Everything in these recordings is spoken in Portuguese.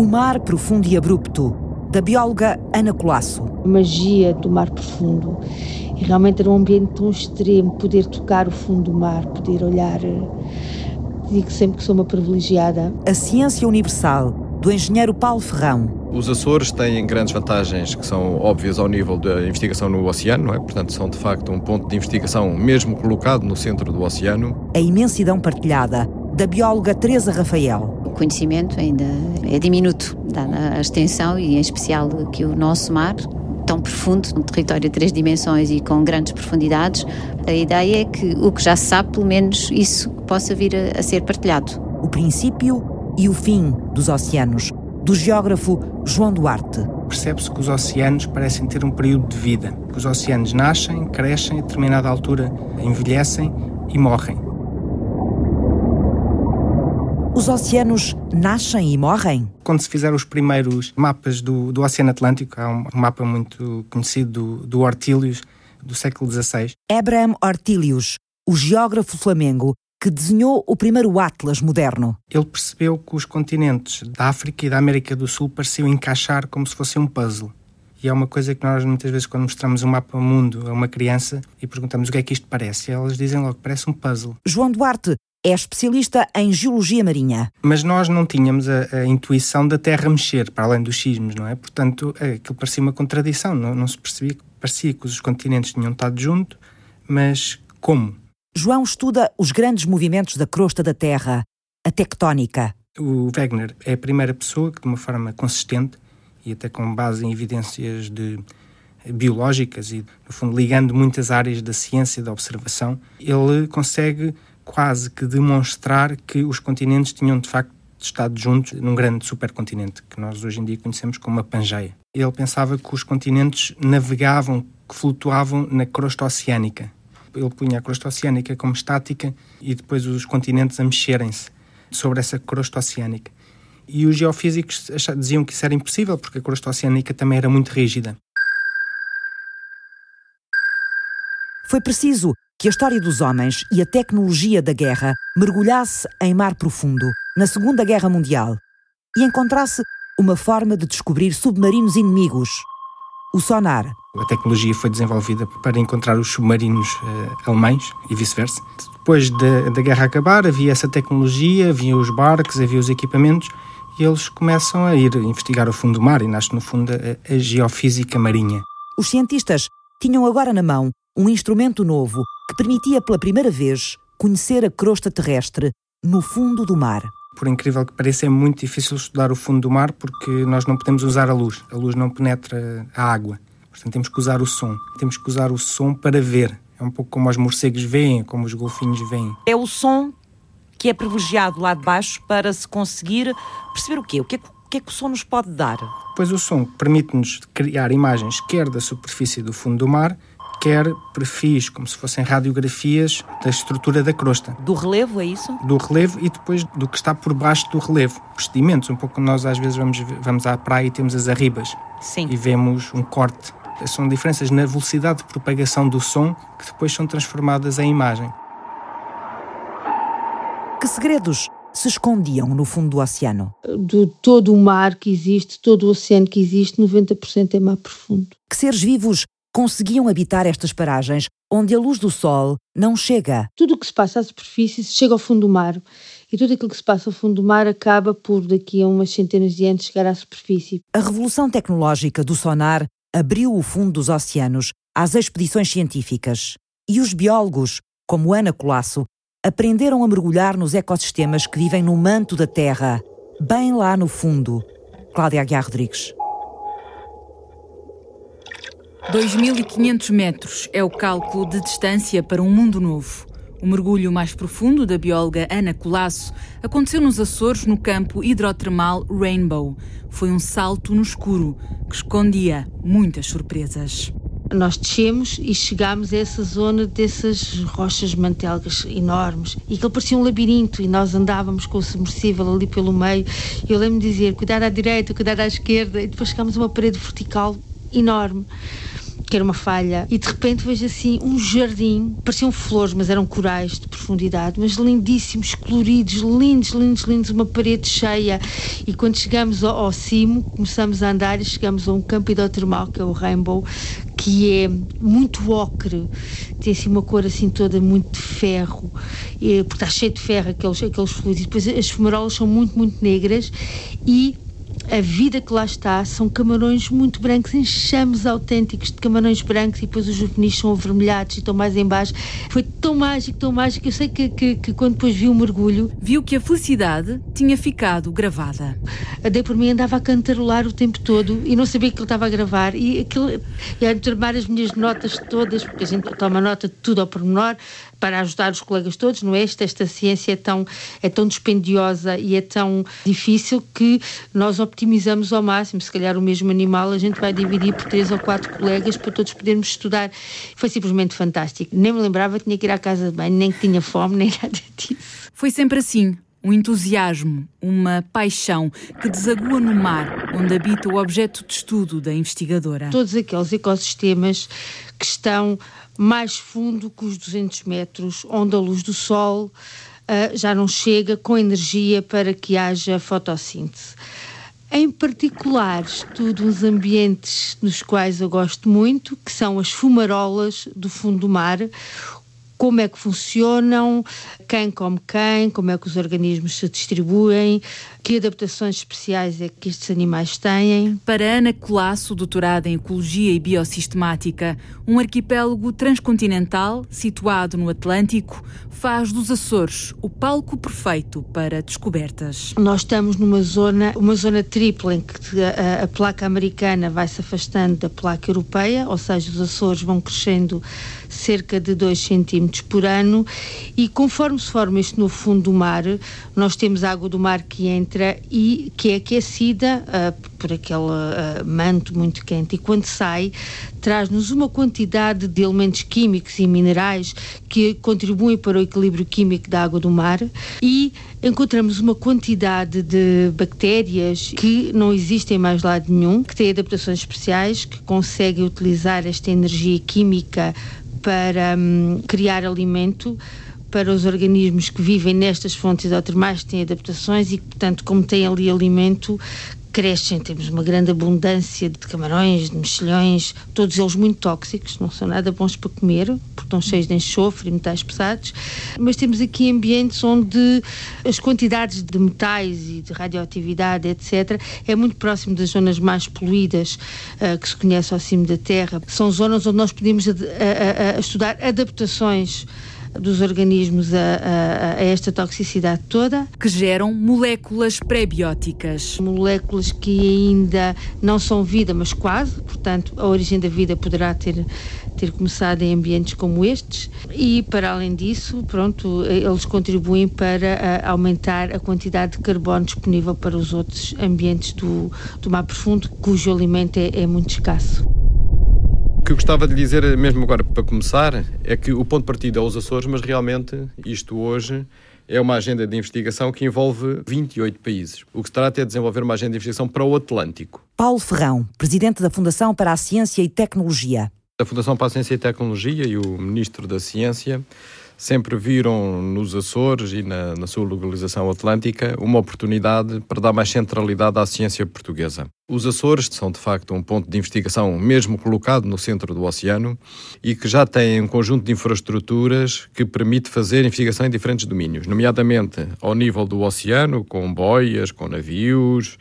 O Mar Profundo e Abrupto, da bióloga Ana Colasso. A magia do mar profundo. E realmente era um ambiente tão extremo, poder tocar o fundo do mar, poder olhar. Digo sempre que sou uma privilegiada. A Ciência Universal, do engenheiro Paulo Ferrão. Os Açores têm grandes vantagens que são óbvias ao nível da investigação no oceano, não é? Portanto, são de facto um ponto de investigação mesmo colocado no centro do oceano. A imensidão partilhada, da bióloga Teresa Rafael. O conhecimento ainda é diminuto, dada a extensão e em especial que o nosso mar tão profundo, um território de três dimensões e com grandes profundidades, a ideia é que o que já se sabe, pelo menos isso possa vir a, a ser partilhado. O princípio e o fim dos oceanos, do geógrafo João Duarte. Percebe-se que os oceanos parecem ter um período de vida. Que os oceanos nascem, crescem, a determinada altura envelhecem e morrem. Os oceanos nascem e morrem? Quando se fizeram os primeiros mapas do, do Oceano Atlântico, há um mapa muito conhecido do, do Ortílios, do século XVI. Abraham Ortílios, o geógrafo flamengo que desenhou o primeiro Atlas moderno. Ele percebeu que os continentes da África e da América do Sul pareciam encaixar como se fosse um puzzle. E é uma coisa que nós muitas vezes quando mostramos um mapa mundo a uma criança e perguntamos o que é que isto parece, elas dizem logo, parece um puzzle. João Duarte é especialista em geologia marinha. Mas nós não tínhamos a, a, intuição da Terra mexer, para além dos sismos, não é? Portanto, aquilo parecia uma contradição, não, não se percebia, parecia que os continentes tinham estado juntos, mas como? João estuda os grandes movimentos da crosta da Terra, a tectónica. O Wegener é a primeira pessoa que, de uma forma consistente e até com base em evidências de biológicas e, no fundo, ligando muitas áreas da ciência e da observação, ele consegue quase que demonstrar que os continentes tinham de facto estado juntos num grande supercontinente, que nós hoje em dia conhecemos como a Pangeia. Ele pensava que os continentes navegavam, que flutuavam na crosta oceânica. Ele punha a crosta oceânica como estática e depois os continentes a mexerem-se sobre essa crosta oceânica. E os geofísicos diziam que isso era impossível porque a crosta oceânica também era muito rígida. Foi preciso que a história dos homens e a tecnologia da guerra mergulhasse em mar profundo, na Segunda Guerra Mundial, e encontrasse uma forma de descobrir submarinos inimigos. O sonar. A tecnologia foi desenvolvida para encontrar os submarinos uh, alemães e vice-versa. Depois da, da guerra acabar, havia essa tecnologia, havia os barcos, havia os equipamentos, e eles começam a ir investigar o fundo do mar, e nasce, no fundo, a, a geofísica marinha. Os cientistas tinham agora na mão um instrumento novo que permitia pela primeira vez conhecer a crosta terrestre no fundo do mar. Por incrível que pareça, é muito difícil estudar o fundo do mar porque nós não podemos usar a luz. A luz não penetra a água. Portanto, temos que usar o som. Temos que usar o som para ver. É um pouco como os morcegos veem, como os golfinhos veem. É o som que é privilegiado lá de baixo para se conseguir perceber o quê? O que é que, o, que, é que o som nos pode dar? Pois o som permite-nos criar imagens quer da superfície do fundo do mar, quer perfis, como se fossem radiografias da estrutura da crosta. Do relevo, é isso? Do relevo e depois do que está por baixo do relevo. Os sedimentos, um pouco como nós às vezes vamos, vamos à praia e temos as arribas. Sim. E vemos um corte. São diferenças na velocidade de propagação do som que depois são transformadas em imagem. Que segredos se escondiam no fundo do oceano? De todo o mar que existe, todo o oceano que existe, 90% é mar profundo. Que seres vivos conseguiam habitar estas paragens onde a luz do sol não chega. Tudo o que se passa à superfície chega ao fundo do mar e tudo aquilo que se passa ao fundo do mar acaba por, daqui a umas centenas de anos, chegar à superfície. A revolução tecnológica do sonar abriu o fundo dos oceanos às expedições científicas e os biólogos, como Ana Colasso, aprenderam a mergulhar nos ecossistemas que vivem no manto da Terra, bem lá no fundo. Cláudia Aguiar Rodrigues. 2.500 metros é o cálculo de distância para um mundo novo. O mergulho mais profundo da bióloga Ana Colasso aconteceu nos Açores, no campo hidrotermal Rainbow. Foi um salto no escuro que escondia muitas surpresas. Nós descemos e chegámos a essa zona dessas rochas mantelgas enormes e que parecia um labirinto e nós andávamos com o submersível ali pelo meio. Eu lembro-me dizer, cuidado à direita, cuidado à esquerda e depois chegámos a uma parede vertical enorme que era uma falha, e de repente vejo assim um jardim, pareciam flores, mas eram corais de profundidade, mas lindíssimos, coloridos, lindos, lindos, lindos, uma parede cheia. E quando chegamos ao, ao cimo, começamos a andar e chegamos a um campo hidrotermal, que é o Rainbow, que é muito ocre, tem assim uma cor assim toda muito de ferro, e, porque está cheio de ferro aqueles, aqueles fluidos. E depois as fumarolas são muito, muito negras e a vida que lá está são camarões muito brancos, enxames autênticos de camarões brancos e depois os juvenis são avermelhados e estão mais em baixo. Foi tão mágico, tão mágico. Eu sei que, que, que quando depois vi o mergulho. Viu que a felicidade tinha ficado gravada. A Dei por mim andava a cantarolar o tempo todo e não sabia que ele estava a gravar. E aquilo. E a tomar as minhas notas todas, porque a gente toma nota de tudo ao pormenor para ajudar os colegas todos, não é? Esta, esta ciência é tão, é tão dispendiosa e é tão difícil que nós optimizamos ao máximo. Se calhar o mesmo animal a gente vai dividir por três ou quatro colegas para todos podermos estudar. Foi simplesmente fantástico. Nem me lembrava que tinha que ir à casa de banho, nem que tinha fome, nem nada disso. Foi sempre assim. Um entusiasmo, uma paixão que desagua no mar, onde habita o objeto de estudo da investigadora. Todos aqueles ecossistemas que estão mais fundo que os 200 metros, onde a luz do sol uh, já não chega com energia para que haja fotossíntese. Em particular, estudo os ambientes nos quais eu gosto muito, que são as fumarolas do fundo do mar, como é que funcionam, quem come quem, como é que os organismos se distribuem, que adaptações especiais é que estes animais têm. Para Ana Colasso, doutorada em Ecologia e Biosistemática, um arquipélago transcontinental situado no Atlântico faz dos Açores o palco perfeito para descobertas. Nós estamos numa zona, uma zona tripla em que a, a placa americana vai se afastando da placa europeia, ou seja, os Açores vão crescendo cerca de 2 centímetros por ano e conforme se forma isto no fundo do mar, nós temos água do mar que entra e que é aquecida uh, por aquele uh, manto muito quente. E quando sai traz-nos uma quantidade de elementos químicos e minerais que contribuem para o equilíbrio químico da água do mar. E encontramos uma quantidade de bactérias que não existem mais lado nenhum, que têm adaptações especiais, que conseguem utilizar esta energia química para um, criar alimento para os organismos que vivem nestas fontes hidrotermais, têm adaptações e, portanto, como têm ali alimento, crescem. Temos uma grande abundância de camarões, de mexilhões, todos eles muito tóxicos, não são nada bons para comer, porque estão cheios de enxofre e metais pesados. Mas temos aqui ambientes onde as quantidades de metais e de radioatividade, etc., é muito próximo das zonas mais poluídas uh, que se conhece ao cimo da Terra. São zonas onde nós podemos a, a, a estudar adaptações dos organismos a, a, a, esta toxicidade toda. Que geram moléculas pré-bióticas. Moléculas que ainda não são vida, mas quase, portanto, a origem da vida poderá ter ter começado em ambientes como estes e para além disso, pronto, eles contribuem para aumentar a quantidade de carbono disponível para os outros ambientes do, do mar profundo, cujo alimento é, é muito escasso que eu gostava de dizer, mesmo agora para começar, é que o ponto de partida é os Açores, mas realmente isto hoje é uma agenda de investigação que envolve 28 países. O que se trata é de desenvolver uma agenda de investigação para o Atlântico. Paulo Ferrão, presidente da Fundação para a Ciência e Tecnologia. A Fundação para a Ciência e Tecnologia e o Ministro da Ciência sempre viram nos Açores e na, na, sua localização atlântica uma oportunidade para dar mais centralidade à ciência portuguesa. Os Açores são, de facto, um ponto de investigação mesmo colocado no centro do oceano e que já tem um conjunto de infraestruturas que permite fazer investigação em diferentes domínios, nomeadamente ao nível do oceano, com boias, com navios,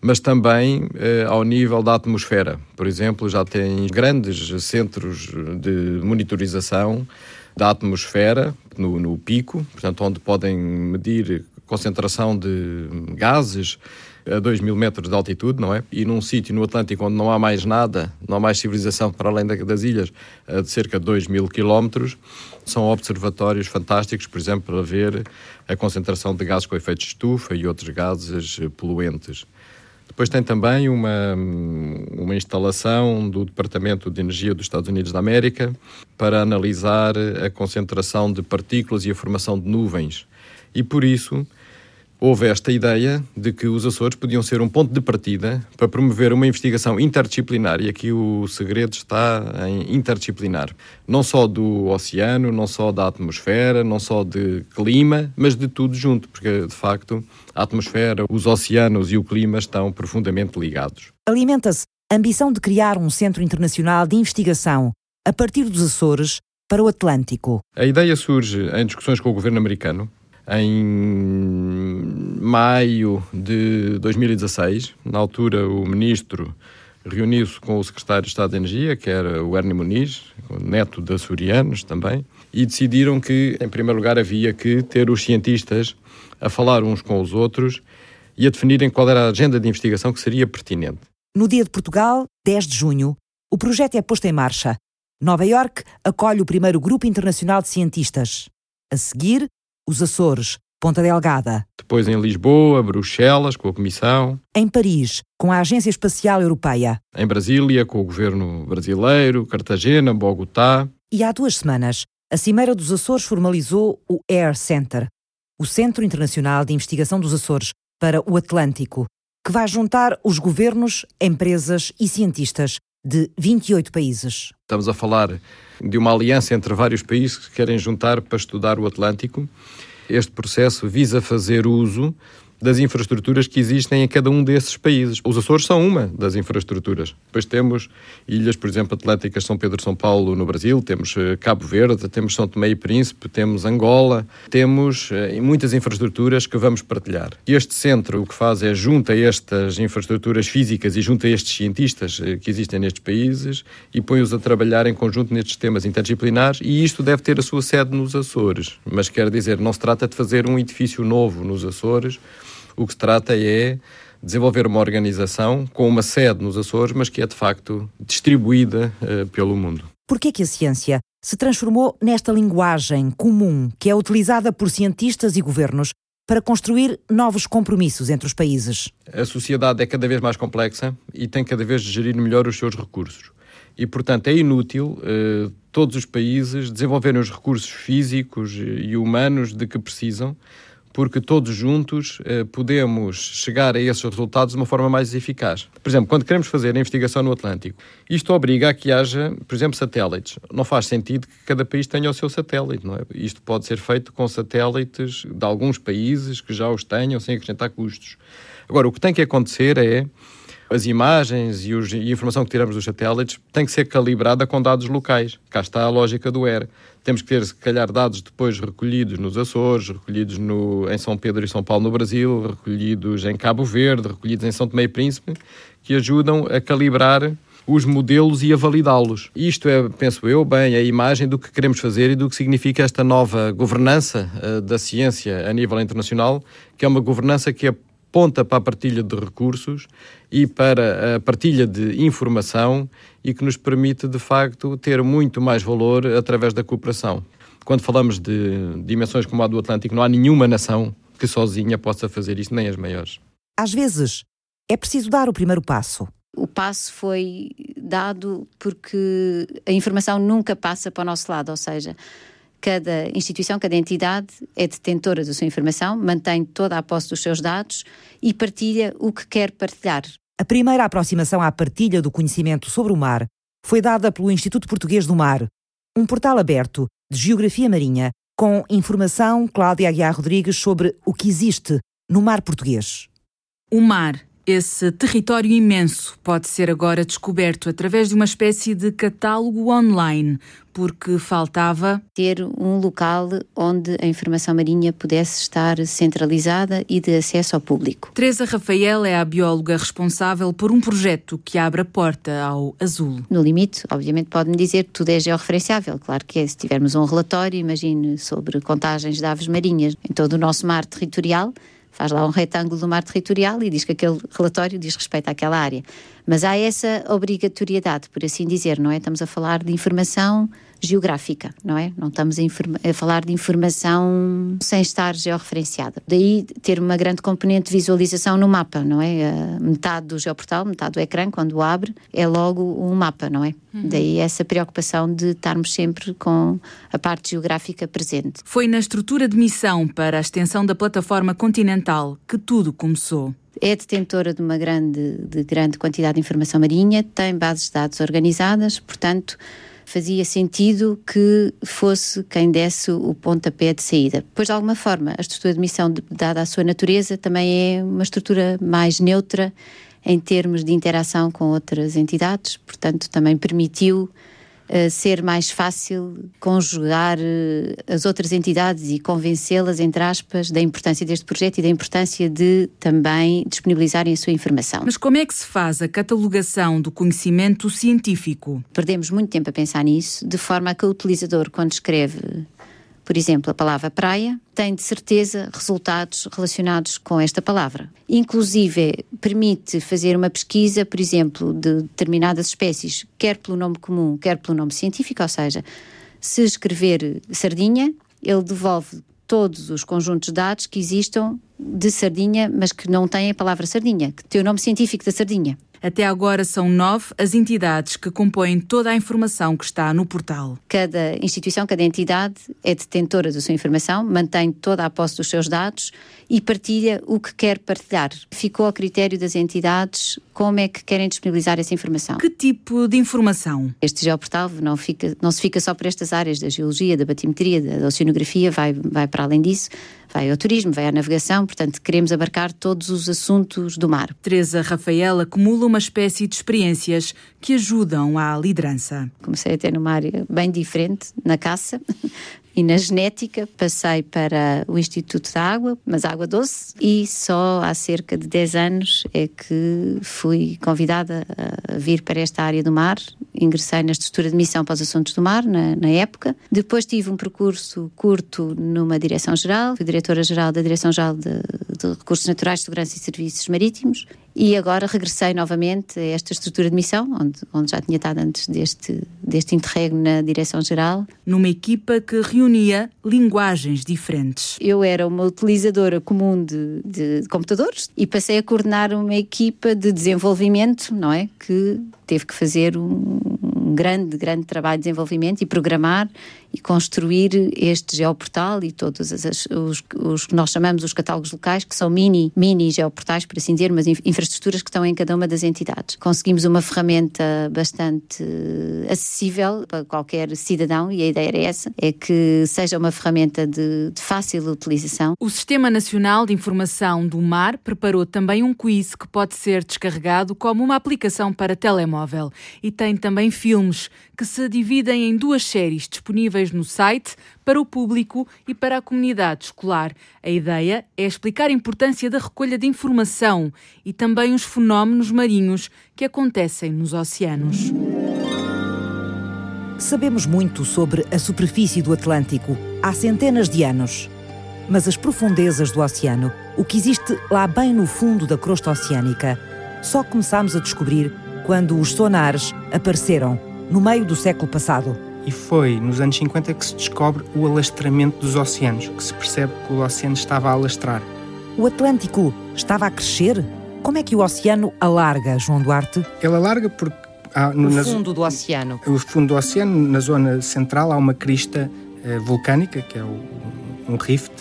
mas também eh, ao nível da atmosfera. Por exemplo, já tem grandes centros de monitorização da atmosfera no, no pico, portanto, onde podem medir concentração de gases a 2 mil metros de altitude, não é? E num sítio no Atlântico onde não há mais nada, não há mais civilização para além das ilhas, de cerca de 2 mil quilómetros, são observatórios fantásticos, por exemplo, para ver a concentração de gases com efeito de estufa e outros gases poluentes. Depois tem também uma, uma instalação do Departamento de Energia dos Estados Unidos da América para analisar a concentração de partículas e a formação de nuvens. E por isso houve esta ideia de que os Açores podiam ser um ponto de partida para promover uma investigação interdisciplinar, e aqui o segredo está em interdisciplinar. Não só do oceano, não só da atmosfera, não só de clima, mas de tudo junto, porque de facto a atmosfera, os oceanos e o clima estão profundamente ligados. Alimenta-se a ambição de criar um centro internacional de investigação a partir dos Açores para o Atlântico. A ideia surge em discussões com o governo americano em maio de 2016. Na altura, o ministro reuniu-se com o secretário de Estado de Energia, que era o Ernie Muniz, neto de açorianos também, e decidiram que, em primeiro lugar, havia que ter os cientistas a falar uns com os outros e a definirem qual era a agenda de investigação que seria pertinente. No dia de Portugal, 10 de junho, o projeto é posto em marcha. Nova York acolhe o primeiro grupo internacional de cientistas. A seguir, os Açores, Ponta Delgada. Depois em Lisboa, Bruxelas, com a Comissão. Em Paris, com a Agência Espacial Europeia. Em Brasília, com o governo brasileiro, Cartagena, Bogotá. E há duas semanas, a Cimeira dos Açores formalizou o Air Center, o Centro Internacional de Investigação dos Açores para o Atlântico, que vai juntar os governos, empresas e cientistas de 28 países. Estamos a falar de uma aliança entre vários países que querem juntar para estudar o Atlântico. Este processo visa fazer uso das infraestruturas que existem em cada um desses países. Os Açores são uma das infraestruturas. Depois temos ilhas, por exemplo, Atlânticas, São Pedro São Paulo no Brasil, temos eh, Cabo Verde, temos São Tomé e Príncipe, temos Angola, temos eh, muitas infraestruturas que vamos partilhar. Este centro o que faz é junta estas infraestruturas físicas e junta estes cientistas eh, que existem nestes países e põe-os a trabalhar em conjunto nestes temas interdisciplinares e isto deve ter a sua sede nos Açores. Mas quer dizer, não se trata de fazer um edifício novo nos Açores, o que se trata é desenvolver uma organização com uma sede nos Açores, mas que é de facto distribuída uh, pelo mundo. Por que a ciência se transformou nesta linguagem comum que é utilizada por cientistas e governos para construir novos compromissos entre os países? A sociedade é cada vez mais complexa e tem cada vez de gerir melhor os seus recursos. E, portanto, é inútil uh, todos os países desenvolverem os recursos físicos e humanos de que precisam porque todos juntos eh, podemos chegar a esses resultados de uma forma mais eficaz. Por exemplo, quando queremos fazer a investigação no Atlântico, isto obriga a que haja, por exemplo, satélites. Não faz sentido que cada país tenha o seu satélite, não é? Isto pode ser feito com satélites de alguns países que já os tenham sem acrescentar custos. Agora, o que tem que acontecer é as imagens e, os, e, a informação que tiramos dos satélites tem que ser calibrada com dados locais. Cá está a lógica do ER. Temos que ter, se calhar, dados depois recolhidos nos Açores, recolhidos no, em São Pedro e São Paulo no Brasil, recolhidos em Cabo Verde, recolhidos em São Tomé e Príncipe, que ajudam a calibrar os modelos e a validá-los. Isto é, penso eu, bem a imagem do que queremos fazer e do que significa esta nova governança uh, da ciência a nível internacional, que é uma governança que aponta para a partilha de recursos e para a partilha de informação e que nos permite, de facto, ter muito mais valor através da cooperação. Quando falamos de dimensões como a do Atlântico, não há nenhuma nação que sozinha possa fazer isso, nem as maiores. Às vezes, é preciso dar o primeiro passo. O passo foi dado porque a informação nunca passa para o nosso lado, ou seja, cada instituição, cada entidade é detentora da sua informação, mantém toda a posse dos seus dados e partilha o que quer partilhar. A primeira aproximação à partilha do conhecimento sobre o mar foi dada pelo Instituto Português do Mar, um portal aberto de geografia marinha com informação Cláudia Aguiar Rodrigues sobre o que existe no mar português. O mar esse território imenso pode ser agora descoberto através de uma espécie de catálogo online, porque faltava ter um local onde a informação marinha pudesse estar centralizada e de acesso ao público. Teresa Rafael é a bióloga responsável por um projeto que abre a porta ao azul. No limite, obviamente, pode-me dizer que tudo é georreferenciável. Claro que é. Se tivermos um relatório, imagine, sobre contagens de aves marinhas em todo o nosso mar territorial, faz lá um retângulo do mar territorial e diz que aquele relatório diz respeito àquela área. Mas há essa obrigatoriedade, por assim dizer, não é? Estamos a falar de informação geográfica, não é? Não estamos a, a, falar de informação sem estar georreferenciada. Daí ter uma grande componente de visualização no mapa, não é? Metade do geoportal, metade do ecrã, quando abre, é logo um mapa, não é? Uhum. Daí essa preocupação de estarmos sempre com a parte geográfica presente. Foi na estrutura de missão para a extensão da plataforma continental que tudo começou é detentora de uma grande, de grande quantidade de informação marinha, tem bases de dados organizadas, portanto, fazia sentido que fosse quem desse o pontapé de saída. Pois, de alguma forma, a estrutura de missão, dada a sua natureza, também é uma estrutura mais neutra em termos de interação com outras entidades, portanto, também permitiu ser mais fácil conjugar uh, as outras entidades e convencê-las, entre aspas, da importância deste projeto e da importância de também disponibilizarem a sua informação. Mas como é que se faz a catalogação do conhecimento científico? Perdemos muito tempo a pensar nisso, de forma a que o utilizador, quando escreve por exemplo, a palavra praia tem de certeza resultados relacionados com esta palavra. Inclusive, permite fazer uma pesquisa, por exemplo, de determinadas espécies, quer pelo nome comum, quer pelo nome científico, ou seja, se escrever sardinha, ele devolve todos os conjuntos de dados que existam de sardinha, mas que não têm a palavra sardinha, que tem o nome científico da sardinha. Até agora são nove as entidades que compõem toda a informação que está no portal. Cada instituição, cada entidade é detentora da sua informação, mantém toda a posse dos seus dados e partilha o que quer partilhar. Ficou ao critério das entidades como é que querem disponibilizar essa informação. Que tipo de informação? Este geoportal não, fica, não se fica só por estas áreas da geologia, da batimetria, da oceanografia, vai, vai para além disso vai ao turismo, vai à navegação, portanto queremos abarcar todos os assuntos do mar. Teresa Rafael acumula uma espécie de experiências que ajudam à liderança. Comecei a ter numa área bem diferente, na caça, e na genética passei para o Instituto da Água, mas água doce, e só há cerca de 10 anos é que fui convidada a vir para esta área do mar. Ingressei na estrutura de missão para os assuntos do mar, na, na época. Depois tive um percurso curto numa direção-geral, fui diretora-geral da Direção-Geral de, de Recursos Naturais, Segurança e Serviços Marítimos, e agora regressei novamente a esta estrutura de missão, onde, onde já tinha estado antes deste, deste interregno na Direção-Geral. Numa equipa que reunia linguagens diferentes. Eu era uma utilizadora comum de, de computadores e passei a coordenar uma equipa de desenvolvimento, não é? Que teve que fazer um, um grande, grande trabalho de desenvolvimento e programar e construir este geoportal e todos as, os, os que nós chamamos os catálogos locais, que são mini, mini geoportais, por assim dizer, mas infraestruturas que estão em cada uma das entidades. Conseguimos uma ferramenta bastante acessível para qualquer cidadão e a ideia era essa, é que seja uma ferramenta de, de fácil utilização. O Sistema Nacional de Informação do Mar preparou também um quiz que pode ser descarregado como uma aplicação para telemóvel e tem também filmes que se dividem em duas séries disponíveis no site para o público e para a comunidade escolar. A ideia é explicar a importância da recolha de informação e também os fenómenos marinhos que acontecem nos oceanos. Sabemos muito sobre a superfície do Atlântico há centenas de anos. Mas as profundezas do oceano, o que existe lá bem no fundo da crosta oceânica, só começámos a descobrir quando os sonares apareceram no meio do século passado. E foi nos anos 50 que se descobre o alastramento dos oceanos, que se percebe que o oceano estava a alastrar. O Atlântico estava a crescer? Como é que o oceano alarga, João Duarte? Ele alarga porque. Há, no fundo do oceano. O fundo do oceano, na zona central, há uma crista eh, vulcânica, que é o, um rift,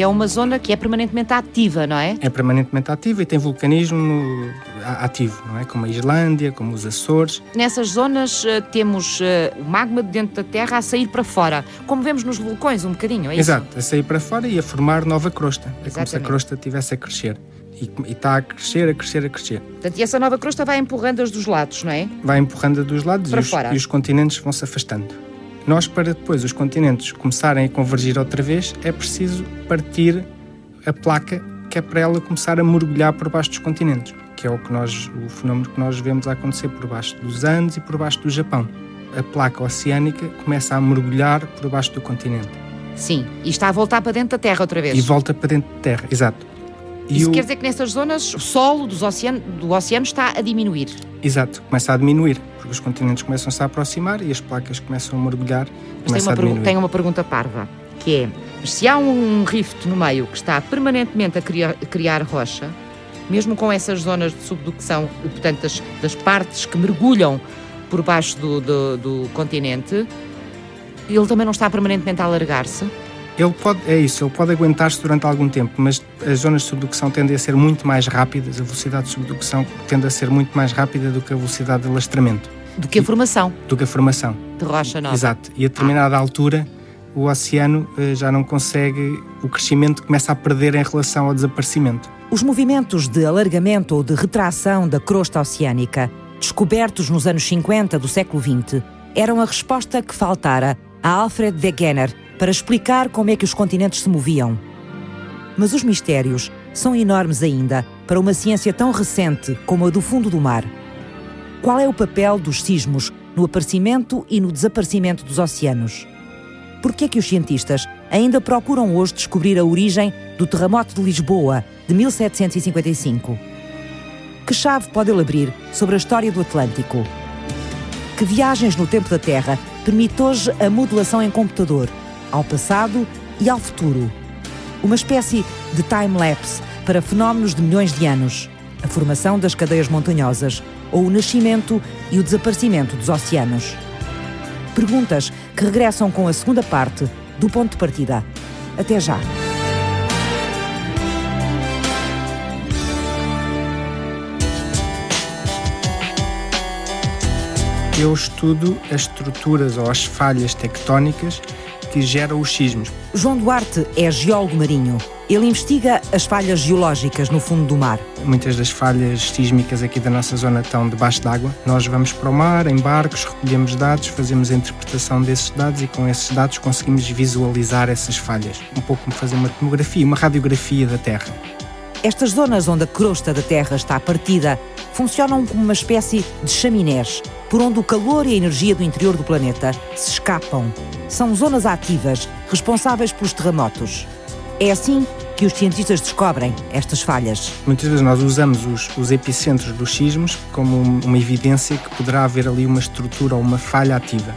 que é uma zona que é permanentemente ativa, não é? É permanentemente ativa e tem vulcanismo ativo, não é? Como a Islândia, como os Açores. Nessas zonas uh, temos uh, o magma de dentro da Terra a sair para fora, como vemos nos vulcões um bocadinho, é isso? Exato, a sair para fora e a formar nova crosta. Exatamente. É como se a crosta estivesse a crescer. E, está a crescer, a crescer, a crescer. Portanto, e essa nova crosta vai empurrando-as dos lados, não é? Vai empurrando-a dos lados para e, fora. Os, e os continentes vão se afastando. Nós, para depois os continentes começarem a convergir outra vez, é preciso partir a placa que é para ela começar a mergulhar por baixo dos continentes, que é o que nós, o fenómeno que nós vemos acontecer por baixo dos Andes e por baixo do Japão. A placa oceânica começa a mergulhar por baixo do continente. Sim, e está a voltar para dentro da Terra outra vez. E volta para dentro da Terra, exato. Isso o... quer dizer que nessas zonas o solo dos oceano, do oceano está a diminuir? Exato, começa a diminuir, porque os continentes começam-se a aproximar e as placas começam a mergulhar. Mas tem uma, tem uma pergunta parva, que é, se há um rift no meio que está permanentemente a criar, criar rocha, mesmo com essas zonas de subducção, portanto, das, das partes que mergulham por baixo do, do, do continente, ele também não está permanentemente a alargar-se? Ele pode, é isso, ele pode aguentar-se durante algum tempo, mas as zonas de subducção tendem a ser muito mais rápidas, a velocidade de subdução tende a ser muito mais rápida do que a velocidade de alastramento. Do que a formação. Do que a formação. De rocha nova. Exato. E a determinada ah. altura, o oceano eh, já não consegue, o crescimento começa a perder em relação ao desaparecimento. Os movimentos de alargamento ou de retração da crosta oceânica, descobertos nos anos 50 do século XX, eram a resposta que faltara a Alfred Wegener para explicar como é que os continentes se moviam. Mas os mistérios são enormes ainda para uma ciência tão recente como a do fundo do mar. Qual é o papel dos sismos no aparecimento e no desaparecimento dos oceanos? Por que é que os cientistas ainda procuram hoje descobrir a origem do terremoto de Lisboa de 1755? Que chave pode ele abrir sobre a história do Atlântico? Que viagens no tempo da Terra permite hoje a modelação em computador ao passado e ao futuro. Uma espécie de time-lapse para fenómenos de milhões de anos, a formação das cadeias montanhosas ou o nascimento e o desaparecimento dos oceanos. Perguntas que regressam com a segunda parte do ponto de partida. Até já! Eu estudo as estruturas ou as falhas tectónicas que geram os sismos. João Duarte é geólogo marinho. Ele investiga as falhas geológicas no fundo do mar. Muitas das falhas sísmicas aqui da nossa zona estão debaixo d'água. Nós vamos para o mar em barcos, recolhemos dados, fazemos a interpretação desses dados e com esses dados conseguimos visualizar essas falhas. Um pouco como fazer uma tomografia, uma radiografia da Terra. Estas zonas onde a crosta da Terra está partida funcionam como uma espécie de chaminés, por onde o calor e a energia do interior do planeta se escapam. São zonas ativas, responsáveis pelos terremotos. É assim que os cientistas descobrem estas falhas. Muitas vezes nós usamos os, os epicentros dos sismos como uma evidência que poderá haver ali uma estrutura ou uma falha ativa.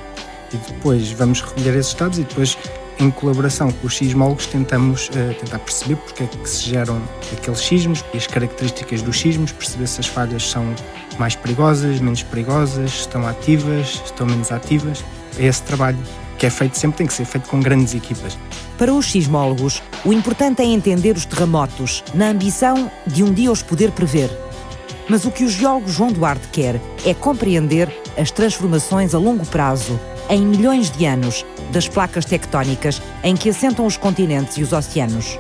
E depois vamos recolher esses dados e depois em colaboração com os sismólogos, tentamos uh, tentar perceber porque é que se geram aqueles sismos e as características dos sismos, perceber se as falhas são mais perigosas, menos perigosas, estão ativas, estão menos ativas. É esse trabalho que é feito sempre, tem que ser feito com grandes equipas. Para os sismólogos, o importante é entender os terremotos, na ambição de um dia os poder prever. Mas o que o geólogo João Duarte quer é compreender as transformações a longo prazo em milhões de anos das placas tectónicas em que assentam os continentes e os oceanos.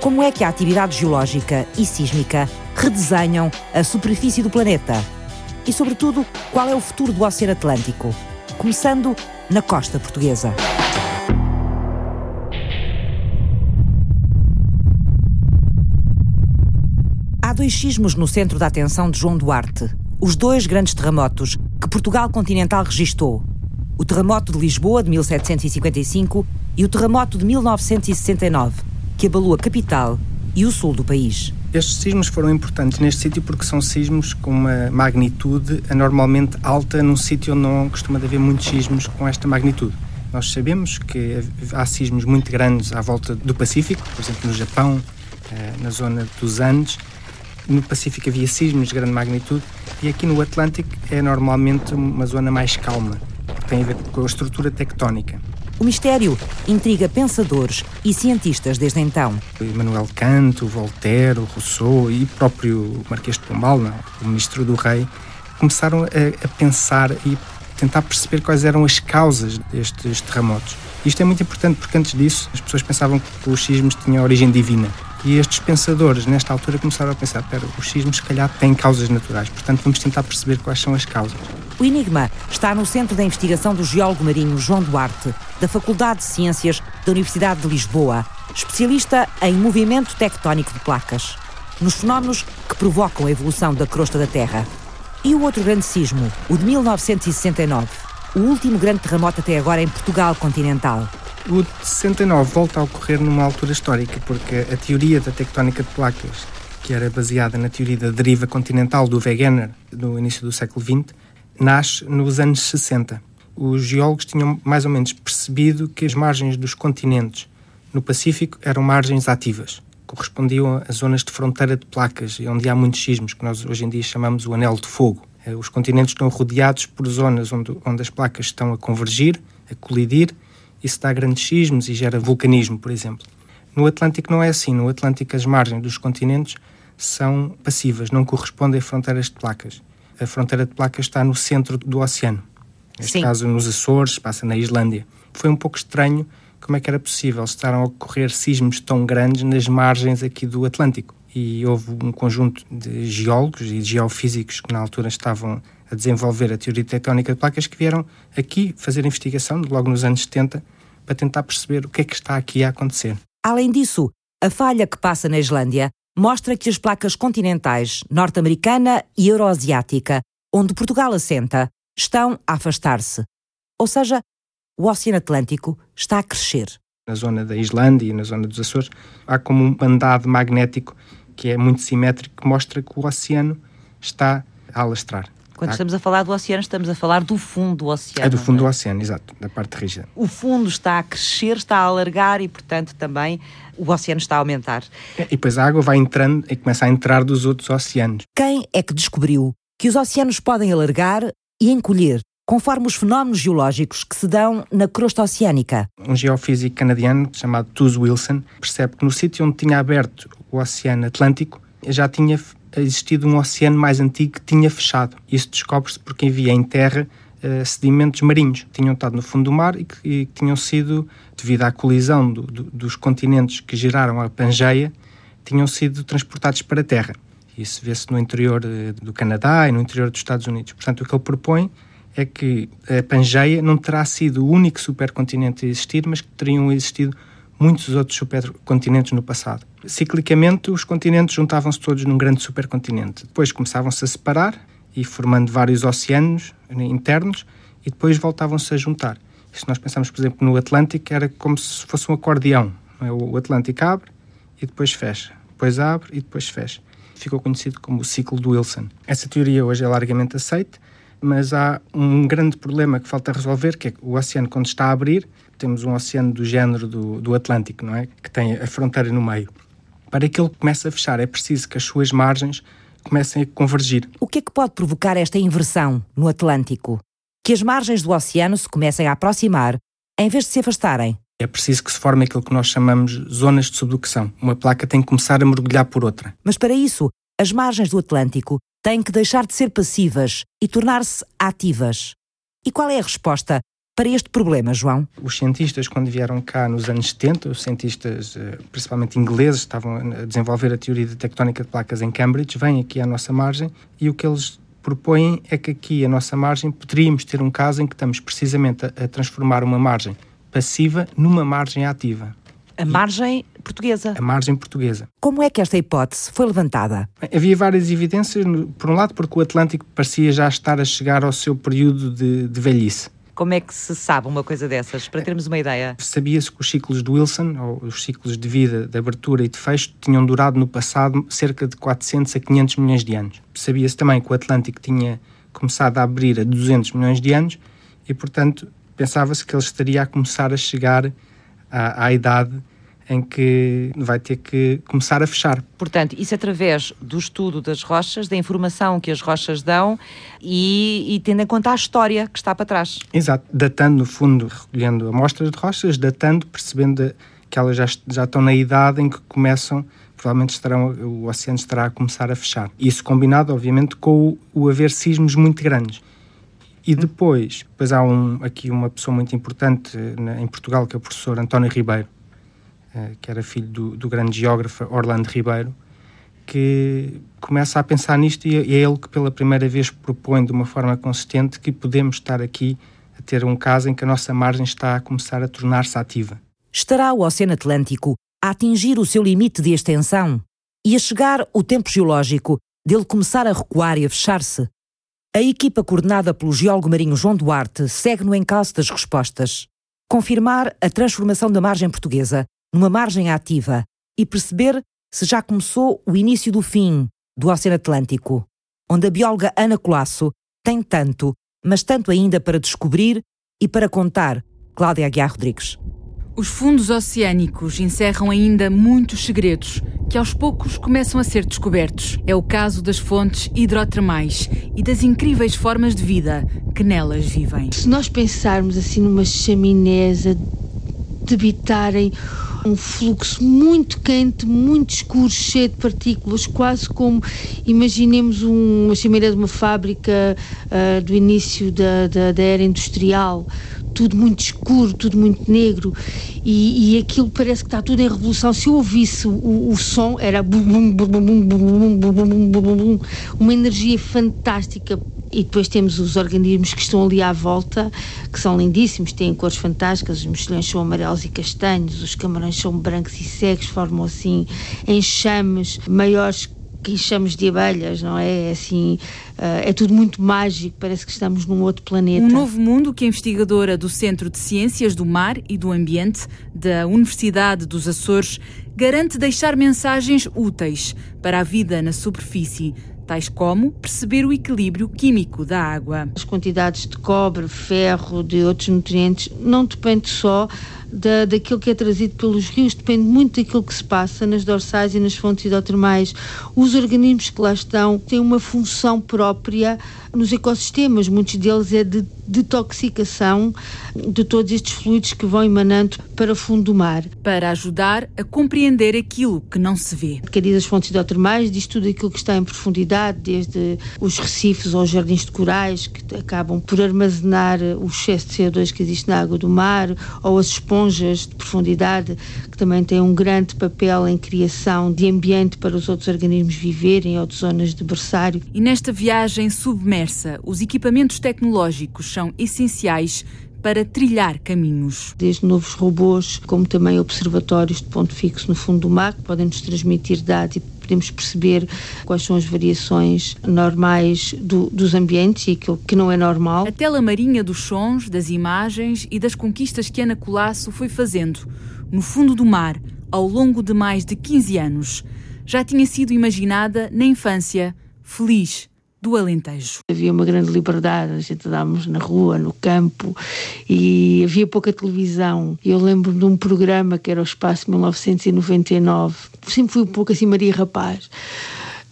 Como é que a atividade geológica e sísmica redesenham a superfície do planeta? E, sobretudo, qual é o futuro do Oceano Atlântico? Começando na costa portuguesa. Há dois sismos no centro da atenção de João Duarte. Os dois grandes terremotos que Portugal continental registou o terremoto de Lisboa de 1755 e o terremoto de 1969, que abalou a capital e o sul do país. Estes sismos foram importantes neste sítio porque são sismos com uma magnitude anormalmente alta num sítio onde não costuma haver muitos sismos com esta magnitude. Nós sabemos que há sismos muito grandes à volta do Pacífico, por exemplo, no Japão, eh, na zona dos Andes. No Pacífico havia sismos de grande magnitude e aqui no Atlântico é normalmente uma zona mais calma tem a ver com a estrutura tectónica. O mistério intriga pensadores e cientistas desde então. Emmanuel Kant, Voltaire, Rousseau e o próprio Marquês de Pombal, não, o ministro do rei, começaram a, a pensar e tentar perceber quais eram as causas destes terremotos. Isto é muito importante porque antes disso as pessoas pensavam que os sismos tinham origem divina. E estes pensadores, nesta altura, começaram a pensar: espera, os sismos, se calhar, têm causas naturais, portanto, vamos tentar perceber quais são as causas. O Enigma está no centro da investigação do geólogo marinho João Duarte, da Faculdade de Ciências da Universidade de Lisboa, especialista em movimento tectónico de placas, nos fenómenos que provocam a evolução da crosta da Terra. E o outro grande sismo, o de 1969, o último grande terremoto até agora em Portugal continental. O de 69 volta a ocorrer numa altura histórica, porque a teoria da tectónica de placas, que era baseada na teoria da deriva continental do Wegener, no início do século XX, nasce nos anos 60. Os geólogos tinham mais ou menos percebido que as margens dos continentes no Pacífico eram margens ativas, correspondiam a zonas de fronteira de placas, onde há muitos sismos, que nós hoje em dia chamamos o anel de fogo. Eh, os continentes estão rodeados por zonas onde, onde as placas estão a convergir, a colidir, isso dá grandes sismos e gera vulcanismo, por exemplo. No Atlântico não é assim. No Atlântico, as margens dos continentes são passivas, não correspondem a fronteiras de placas. A fronteira de placas está no centro do oceano. Neste Sim. caso, nos Açores, passa na Islândia. Foi um pouco estranho como é que era possível estar a ocorrer sismos tão grandes nas margens aqui do Atlântico. E houve um conjunto de geólogos e de geofísicos que na altura estavam a desenvolver a teoria tectónica de placas que vieram aqui fazer investigação, logo nos anos 70, para tentar perceber o que é que está aqui a acontecer. Além disso, a falha que passa na Islândia mostra que as placas continentais norte-americana e euroasiática, onde Portugal assenta, estão a afastar-se. Ou seja, o Oceano Atlântico está a crescer. Na zona da Islândia e na zona dos Açores, há como um bandado magnético que é muito simétrico, que mostra que o oceano está a alastrar. Quando estamos a falar do oceano, estamos a falar do fundo do oceano. É do fundo é? do oceano, exato, da parte rígida. O fundo está a crescer, está a alargar e, portanto, também o oceano está a aumentar. É, e depois a água vai entrando e começa a entrar dos outros oceanos. Quem é que descobriu que os oceanos podem alargar e encolher conforme os fenómenos geológicos que se dão na crosta oceânica. Um geofísico canadiano chamado Tuz Wilson percebe que no sítio onde tinha aberto o Oceano Atlântico já tinha existido um oceano mais antigo que tinha fechado. Isso descobre-se porque havia em terra uh, sedimentos marinhos que tinham estado no fundo do mar e que, e que tinham sido, devido à colisão do, do, dos continentes que geraram a Pangeia, tinham sido transportados para a terra. Isso vê-se no interior uh, do Canadá e no interior dos Estados Unidos. Portanto, o que ele propõe é que a Pangeia não terá sido o único supercontinente a existir, mas que teriam existido muitos outros supercontinentes no passado. Ciclicamente, os continentes juntavam-se todos num grande supercontinente. Depois começavam-se a separar e formando vários oceanos internos e depois voltavam-se a juntar. Se nós pensamos, por exemplo, no Atlântico, era como se fosse um acordeão. É? O Atlântico abre e depois fecha. Depois abre e depois fecha. Ficou conhecido como o ciclo de Wilson. Essa teoria hoje é largamente aceita, mas há um grande problema que falta resolver, que é que o oceano, quando está a abrir, temos um oceano do género do, do Atlântico, não é? Que tem a fronteira no meio. Para que ele comece a fechar, é preciso que as suas margens comecem a convergir. O que é que pode provocar esta inversão no Atlântico? Que as margens do oceano se comecem a aproximar, em vez de se afastarem? É preciso que se forme aquilo que nós chamamos zonas de subducção. Uma placa tem que começar a mergulhar por outra. Mas para isso, as margens do Atlântico têm que deixar de ser passivas e tornar-se ativas. E qual é a resposta para este problema, João? Os cientistas, quando vieram cá nos anos 70, os cientistas, eh, principalmente ingleses, estavam a desenvolver a teoria de tectónica de placas em Cambridge, vêm aqui à nossa margem e o que eles propõem é que aqui, à nossa margem, poderíamos ter um caso em que estamos precisamente a, a transformar uma margem passiva numa margem ativa. A margem portuguesa. A margem portuguesa. Como é que esta hipótese foi levantada? Havia várias evidências, por um lado, porque o Atlântico parecia já estar a chegar ao seu período de, de velhice. Como é que se sabe uma coisa dessas, para termos uma ideia? Sabia-se que os ciclos de Wilson, ou os ciclos de vida, de abertura e de fecho, tinham durado no passado cerca de 400 a 500 milhões de anos. Sabia-se também que o Atlântico tinha começado a abrir a 200 milhões de anos e, portanto, pensava-se que ele estaria a começar a chegar à, à idade em que vai ter que começar a fechar. Portanto, isso através do estudo das rochas, da informação que as rochas dão e, e, tendo em conta a história que está para trás. Exato, datando no fundo, recolhendo amostras de rochas, datando, percebendo que elas já, já estão na idade em que começam, provavelmente estarão, o oceano estará a começar a fechar. Isso combinado, obviamente, com o, o haver sismos muito grandes. E depois, depois há um, aqui uma pessoa muito importante eh, em Portugal, que é o professor António Ribeiro, que era filho do, do, grande geógrafo Orlando Ribeiro, que começa a pensar nisto e é ele que pela primeira vez propõe de uma forma consistente que podemos estar aqui a ter um caso em que a nossa margem está a começar a tornar-se ativa. Estará o Oceano Atlântico a atingir o seu limite de extensão e a chegar o tempo geológico dele começar a recuar e a fechar-se? A equipa coordenada pelo geólogo marinho João Duarte segue no encalço das respostas. confirmar a transformação da margem portuguesa numa margem ativa e perceber se já começou o início do fim do Oceano Atlântico, onde a bióloga Ana Colasso tem tanto, mas tanto ainda para descobrir e para contar. Cláudia Aguiar Rodrigues. Os fundos oceânicos encerram ainda muitos segredos que aos poucos começam a ser descobertos. É o caso das fontes hidrotermais e das incríveis formas de vida que nelas vivem. Se nós pensarmos assim numa chaminés a debitarem um fluxo muito quente, muito escuro, cheio de partículas, quase como imaginemos um, uma chaminé de uma fábrica uh, do início da, da, da era industrial tudo muito escuro, tudo muito negro e, e aquilo parece que está tudo em revolução. Se eu ouvisse o, o som, era uma energia fantástica. E depois temos os organismos que estão ali à volta, que são lindíssimos, têm cores fantásticas, os mexilhões são amarelos e castanhos, os camarões são brancos e cegos, formam assim enxames maiores que enxames de abelhas, não é? É assim, eh, é tudo muito mágico, parece que estamos num outro planeta. Um novo mundo que a investigadora do Centro de Ciências do Mar e do Ambiente da Universidade dos Açores garante deixar mensagens úteis para a vida na superfície tais como perceber o equilíbrio químico da água. As quantidades de cobre, ferro, de outros nutrientes, não depende só da, daquilo que é trazido pelos rios, depende muito daquilo que se passa nas dorsais e nas fontes hidrotermais. Os organismos que lá estão têm uma função própria nos ecossistemas, muitos deles é de detoxicação de todos estes fluidos que vão emanando para o fundo do mar. Para ajudar a compreender aquilo que não se vê. Que diz as fontes hidrotermais, diz tudo aquilo que está em profundidade, desde os recifes aos jardins de corais, que acabam por armazenar o excesso de CO2 que existe na água do mar, ou as esponjas de profundidade, que também têm um grande papel em criação de ambiente para os outros organismos viverem, ou de zonas de berçário. E nesta viagem submersa, os equipamentos tecnológicos são essenciais para trilhar caminhos. Desde novos robôs, como também observatórios de ponto fixo no fundo do mar, que podem nos transmitir dados e podemos perceber quais são as variações normais do, dos ambientes e aquilo que não é normal. A tela marinha dos sons, das imagens e das conquistas que Ana Colasso foi fazendo no fundo do mar ao longo de mais de 15 anos já tinha sido imaginada na infância, feliz do Alentejo. Havia uma grande liberdade, a gente andávamos na rua, no campo e havia pouca televisão. Eu lembro de um programa que era o Espaço 1999. Sempre fui um pouco assim Maria Rapaz.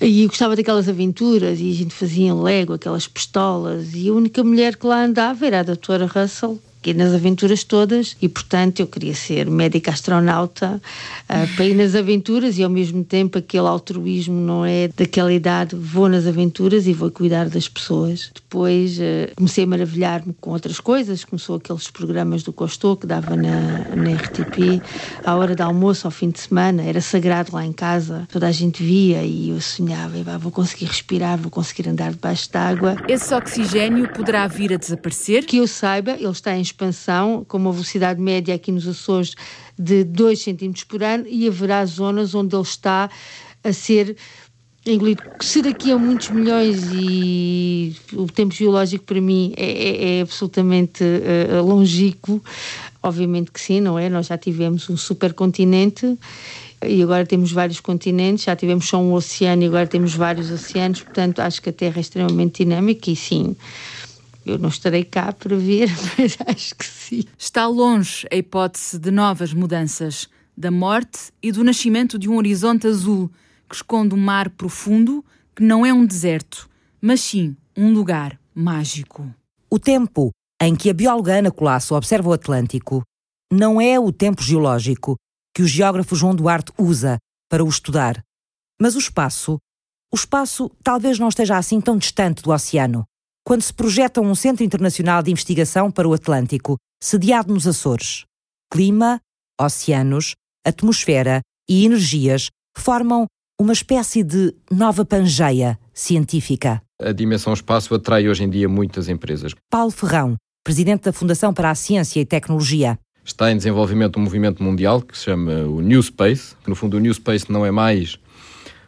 E gostava daquelas aventuras e a gente fazia em Lego aquelas pistolas e a única mulher que lá andava era a doutora Russell, nas aventuras todas e, portanto, eu queria ser médica astronauta uh, para ir nas aventuras e, ao mesmo tempo, aquele altruísmo não é daquela idade, vou nas aventuras e vou cuidar das pessoas. Depois uh, comecei a maravilhar-me com outras coisas, começou aqueles programas do Costô que dava na, na RTP, à hora de almoço, ao fim de semana, era sagrado lá em casa, toda a gente via e eu sonhava, vou conseguir respirar, vou conseguir andar debaixo d'água. Esse oxigênio poderá vir a desaparecer? Que eu saiba, ele está em expansão, com uma velocidade média aqui nos Açores de 2 cm por ano, e haverá zonas onde ele está a ser engolido. Se daqui a muitos milhões e o tempo geológico para mim é, é, é absolutamente uh, longínquo, obviamente que sim, não é? Nós já tivemos um supercontinente e agora temos vários continentes, já tivemos só um oceano e agora temos vários oceanos, portanto acho que a Terra é extremamente dinâmica e sim, eu não estarei cá para ver, mas acho que sim. Está longe a hipótese de novas mudanças, da morte e do nascimento de um horizonte azul que esconde um mar profundo que não é um deserto, mas sim um lugar mágico. O tempo em que a bióloga Ana Colasso observa o Atlântico não é o tempo geológico que o geógrafo João Duarte usa para o estudar, mas o espaço. O espaço talvez não esteja assim tão distante do oceano quando se projeta um Centro Internacional de Investigação para o Atlântico, sediado nos Açores. Clima, oceanos, atmosfera e energias formam uma espécie de nova pangeia científica. A dimensão espaço atrai hoje em dia muitas empresas. Paulo Ferrão, presidente da Fundação para a Ciência e Tecnologia. Está em desenvolvimento um movimento mundial que se chama o New Space. No fundo, o New Space não é mais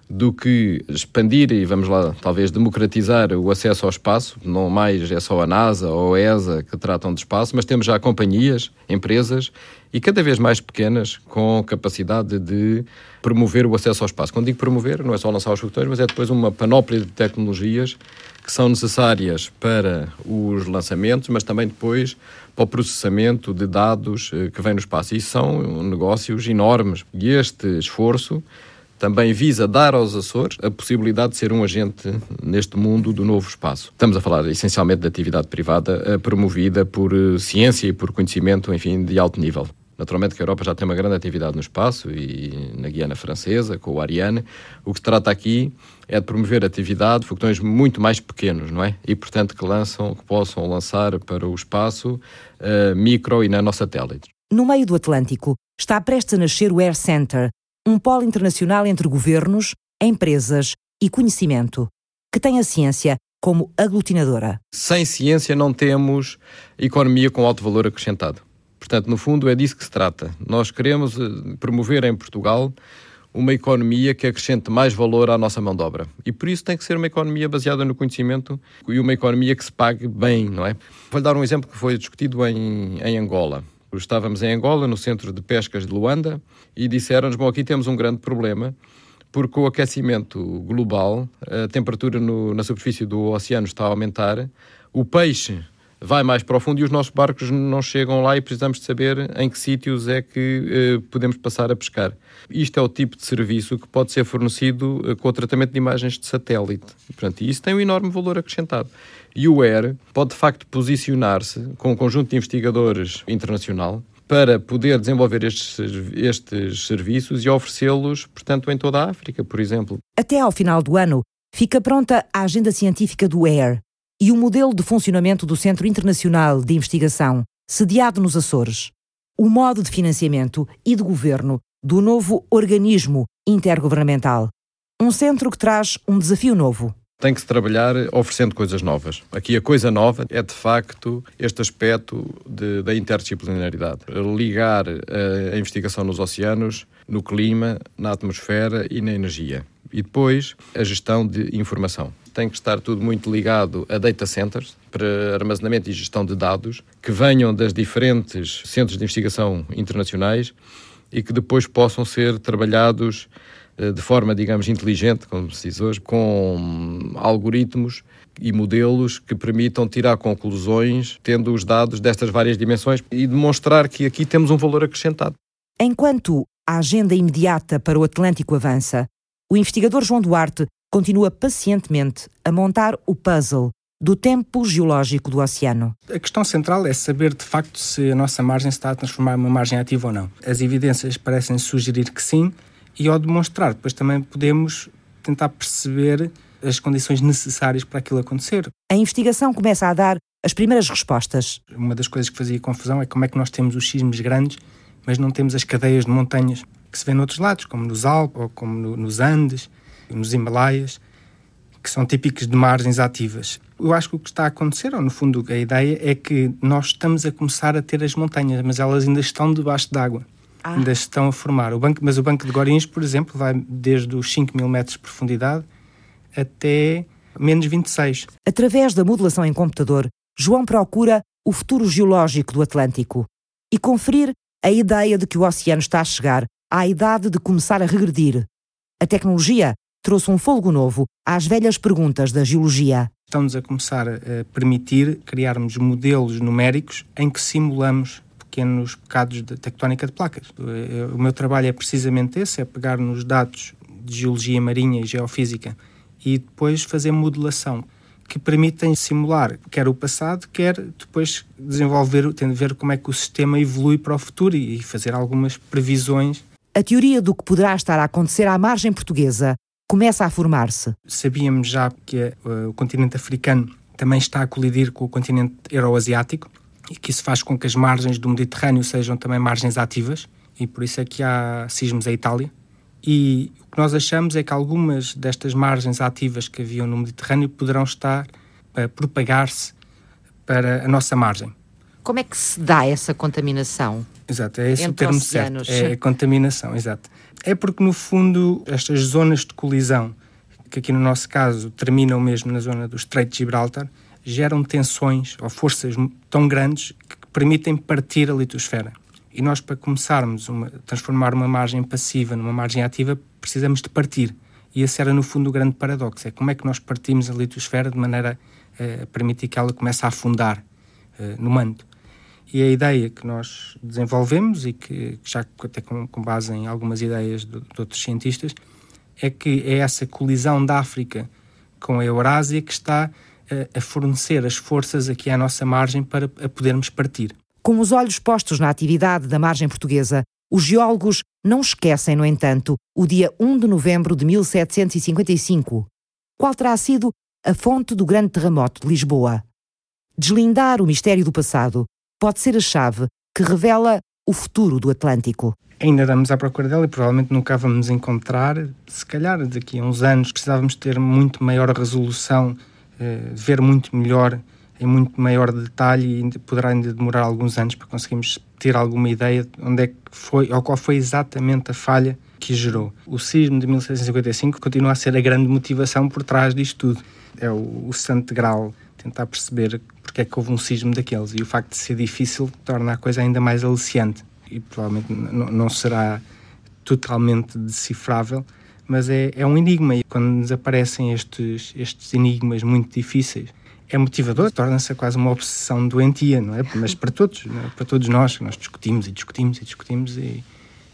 do que expandir e, vamos lá, talvez democratizar o acesso ao espaço. Não mais é só a NASA ou a ESA que tratam de espaço, mas temos já companhias, empresas e cada vez mais pequenas com capacidade de promover o acesso ao espaço. Quando digo promover, não é só lançar os foguetões, mas é depois uma panóplia de tecnologias que são necessárias para os lançamentos, mas também depois para o processamento de dados eh, que vem no espaço. E são negócios enormes. E este esforço também visa dar aos Açores a possibilidade de ser um agente neste mundo do novo espaço. Estamos a falar essencialmente de atividade privada eh, promovida por eh, ciência e por conhecimento, enfim, de alto nível. Naturalmente que a Europa já tem uma grande atividade no espaço e na Guiana Francesa, com o Ariane. O que se trata aqui é de promover atividade, foguetões muito mais pequenos, não é? E, portanto, que lançam, que possam lançar para o espaço uh, micro e nanosatélites. No meio do Atlântico está prestes a nascer o Air Center, um polo internacional entre governos, empresas e conhecimento, que tem a ciência como aglutinadora. Sem ciência não temos economia com alto valor acrescentado. Portanto, no fundo, é disso que se trata. Nós queremos eh, promover em Portugal uma economia que acrescente mais valor à nossa mão de obra. E por isso tem que ser uma economia baseada no conhecimento e uma economia que se pague bem, não é? Vou-lhe dar um exemplo que foi discutido em, em Angola. Estávamos em Angola, no centro de pescas de Luanda, e disseram-nos: bom, aqui temos um grande problema, porque o aquecimento global, a temperatura no, na superfície do oceano está a aumentar, o peixe vai mais profundo e os nossos barcos não chegam lá e precisamos de saber em que sítios é que eh, podemos passar a pescar. Isto é o tipo de serviço que pode ser fornecido eh, com o tratamento de imagens de satélite. Portanto, isso tem um enorme valor acrescentado. E o ER pode, de facto, posicionar-se com um conjunto de investigadores internacional para poder desenvolver estes, estes serviços e oferecê-los, portanto, em toda a África, por exemplo. Até ao final do ano, fica pronta a agenda científica do ER e o modelo de funcionamento do Centro Internacional de Investigação, sediado nos Açores, o modo de financiamento e de governo do novo organismo intergovernamental. Um centro que traz um desafio novo tem que se trabalhar oferecendo coisas novas. Aqui a coisa nova é de facto este aspecto de, da interdisciplinaridade. Ligar a, a investigação nos oceanos, no clima, na atmosfera e na energia. E depois a gestão de informação. Tem que estar tudo muito ligado a data centers para armazenamento e gestão de dados que venham das diferentes centros de investigação internacionais e que depois possam ser trabalhados eh, de forma, digamos, inteligente, como se diz hoje, com algoritmos e modelos que permitam tirar conclusões tendo os dados destas várias dimensões e demonstrar que aqui temos um valor acrescentado. Enquanto a agenda imediata para o Atlântico avança, o investigador João Duarte continua pacientemente a montar o puzzle do tempo geológico do oceano. A questão central é saber de facto se a nossa margem está a transformar em uma margem ativa ou não. As evidências parecem sugerir que sim, e ao demonstrar, depois também podemos tentar perceber as condições necessárias para aquilo acontecer. A investigação começa a dar as primeiras respostas. Uma das coisas que fazia confusão é como é que nós temos os sismos grandes, mas não temos as cadeias de montanhas que se vê noutros lados, como nos Alpes, ou como no, nos Andes, nos Himalaias, que são típicos de margens ativas. Eu acho que o que está a acontecer, ou no fundo a ideia, é que nós estamos a começar a ter as montanhas, mas elas ainda estão debaixo d'água ah. ainda estão a formar. O banco, mas o Banco de Gorins, por exemplo, vai desde os 5 mil metros de profundidade até menos 26. Através da modelação em computador, João procura o futuro geológico do Atlântico e conferir a ideia de que o oceano está a chegar à idade de começar a regredir. A tecnologia trouxe um fôlego novo às velhas perguntas da geologia. Estamos a começar a permitir criarmos modelos numéricos em que simulamos pequenos bocados de tectónica de placas. Eh, o meu trabalho é precisamente esse, é pegar nos dados de geologia marinha e geofísica e depois fazer modelação que permitem simular quer o passado, quer depois desenvolver, tendo ver como é que o sistema evolui para o futuro e fazer algumas previsões. A teoria do que poderá estar a acontecer à margem portuguesa começa a formar-se. Sabíamos já que uh, o continente africano também está a colidir com o continente euroasiático e que isso faz com que as margens do Mediterrâneo sejam também margens ativas, e por isso é que há sismos à Itália. E o que nós achamos é que algumas destas margens ativas que haviam no Mediterrâneo poderão estar a propagar-se para a nossa margem. Como é que se dá essa contaminação? Exato, é esse o termo oceanos. certo. É a contaminação, exato. É porque, no fundo, estas zonas de colisão, que aqui no nosso caso terminam mesmo na zona do Estreito de Gibraltar, geram tensões ou forças tão grandes que permitem partir a litosfera. E nós, para começarmos a transformar uma margem passiva numa margem ativa, precisamos de partir. E esse era, no fundo, o grande paradoxo. É como é que nós partimos a litosfera de maneira eh, a permitir que ela comece a afundar eh, no manto. E a ideia que nós desenvolvemos, e que já até com, com base em algumas ideias de, de, outros cientistas, é que é essa colisão da África com a Eurásia que está eh, a fornecer as forças aqui à nossa margem para podermos partir. Com os olhos postos na atividade da margem portuguesa, os geólogos não esquecem, no entanto, o dia 1 de novembro de 1755. Qual terá sido a fonte do grande terremoto de Lisboa? Deslindar o mistério do passado pode ser a chave que revela o futuro do Atlântico. Ainda damos à procura dela e provavelmente nunca vamos encontrar. Se calhar daqui a uns anos precisávamos ter muito maior resolução, eh, ver muito melhor em muito maior detalhe e poderá ainda demorar alguns anos para conseguirmos ter alguma ideia de onde é que foi ou qual foi exatamente a falha que gerou. O sismo de 1655 continua a ser a grande motivação por trás disto tudo. É o, o santo grau tentar perceber porque é que houve um sismo daqueles e o facto de ser difícil torna a coisa ainda mais aliciante e provavelmente não será totalmente decifrável, mas é, é um enigma e quando nos aparecem estes, estes enigmas muito difíceis é motivador, torna-se quase uma obsessão doentia, não é? Mas para todos, é? para todos nós, nós discutimos e discutimos e discutimos e,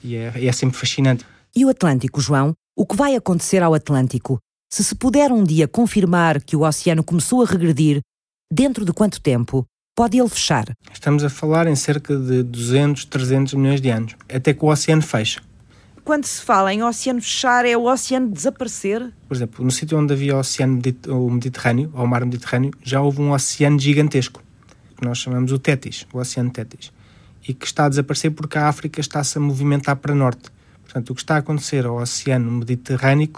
e é, é sempre fascinante. E o Atlântico, João? O que vai acontecer ao Atlântico? Se se puder um dia confirmar que o oceano começou a regredir, dentro de quanto tempo pode ele fechar? Estamos a falar em cerca de 200, 300 milhões de anos, até que o oceano fecha quando se fala em oceano fechar, é o oceano desaparecer? Por exemplo, no sítio onde havia o oceano o Mediterrâneo, ou o mar Mediterrâneo, já houve um oceano gigantesco, que nós chamamos o Tétis, o oceano Tétis, e que está a desaparecer porque a África está-se a movimentar para norte. Portanto, o que está a acontecer ao oceano Mediterrâneo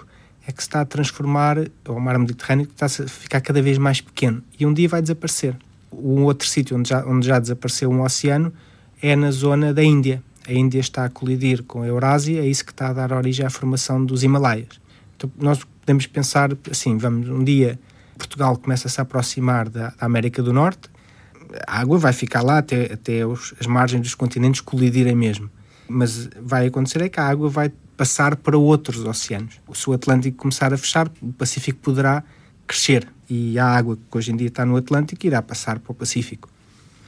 é que se está a transformar, o mar Mediterrâneo, está a ficar cada vez mais pequeno, e um dia vai desaparecer. Um outro sítio onde já, onde já desapareceu um oceano é na zona da Índia, a Índia está a colidir com a Eurásia, é isso que está a dar origem à formação dos Himalaias. Então, nós podemos pensar assim: vamos um dia Portugal começa a se aproximar da, da América do Norte, a água vai ficar lá até, até os, as margens dos continentes colidirem mesmo. Mas vai acontecer é que a água vai passar para outros oceanos. Se o Atlântico começar a fechar, o Pacífico poderá crescer e a água que hoje em dia está no Atlântico irá passar para o Pacífico.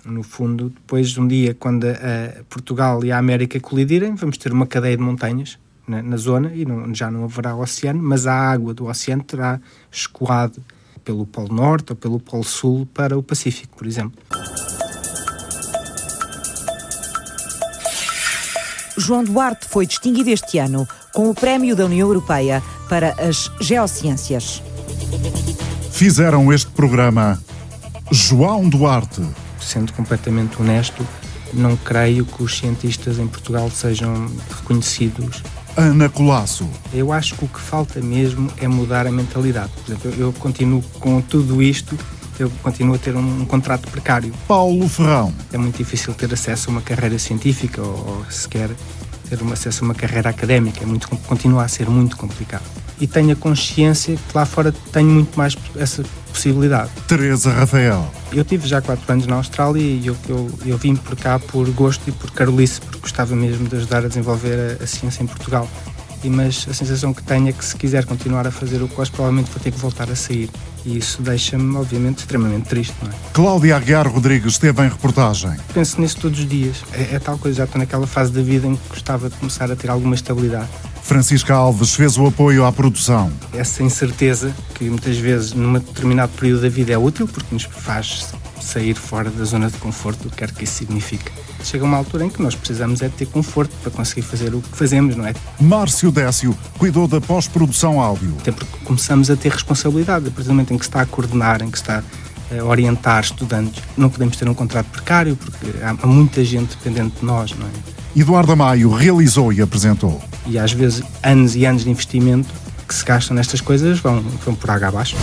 No fundo, depois um dia, quando a, Portugal e a América colidirem, vamos ter uma cadeia de montanhas na, na zona e não, já não haverá oceano, mas a água do oceano terá escoado pelo Polo Norte ou pelo Polo Sul para o Pacífico, por exemplo. João Duarte foi distinguido este ano com o Prémio da União Europeia para as Geociências. Fizeram este programa João Duarte sendo completamente honesto, não creio que os cientistas em Portugal sejam reconhecidos. Ana Colasso. Eu acho que o que falta mesmo é mudar a mentalidade. Por exemplo, eu continuo com tudo isto, eu continuo a ter um, um contrato precário. Paulo Ferrão. É muito difícil ter acesso a uma carreira científica ou, ou sequer ter um acesso a uma carreira académica. É muito, continua a ser muito complicado. E tenho a consciência que lá fora tenho muito mais essa possibilidade. Teresa Rafael. Eu tive já quatro anos na Austrália e eu, eu, eu vim por cá por gosto e por carolice, porque gostava mesmo de ajudar a desenvolver a, a ciência em Portugal. E, mas a sensação que tenho é que se quiser continuar a fazer o COS, provavelmente vou ter que voltar a sair. E isso deixa-me, obviamente, extremamente triste, não é? Cláudia Aguiar Rodrigues esteve em reportagem. Penso nisso todos os dias. É, é tal coisa, já estou naquela fase da vida em que gostava de começar a ter alguma estabilidade. Francisca Alves fez o apoio à produção. Essa incerteza, que muitas vezes num determinado período da vida é útil, porque nos faz sair fora da zona de conforto, o que quer que isso signifique. Chega uma altura em que nós precisamos é ter conforto para conseguir fazer o que fazemos, não é? Márcio Décio cuidou da pós-produção áudio. Até porque começamos a ter responsabilidade, a partir do momento em que está a coordenar, em que está a orientar estudantes. Não podemos ter um contrato precário, porque há muita gente dependente de nós, não é? Eduardo Amaio realizou e apresentou. E às vezes anos e anos de investimento que se gastam nestas coisas vão, vão por água abaixo.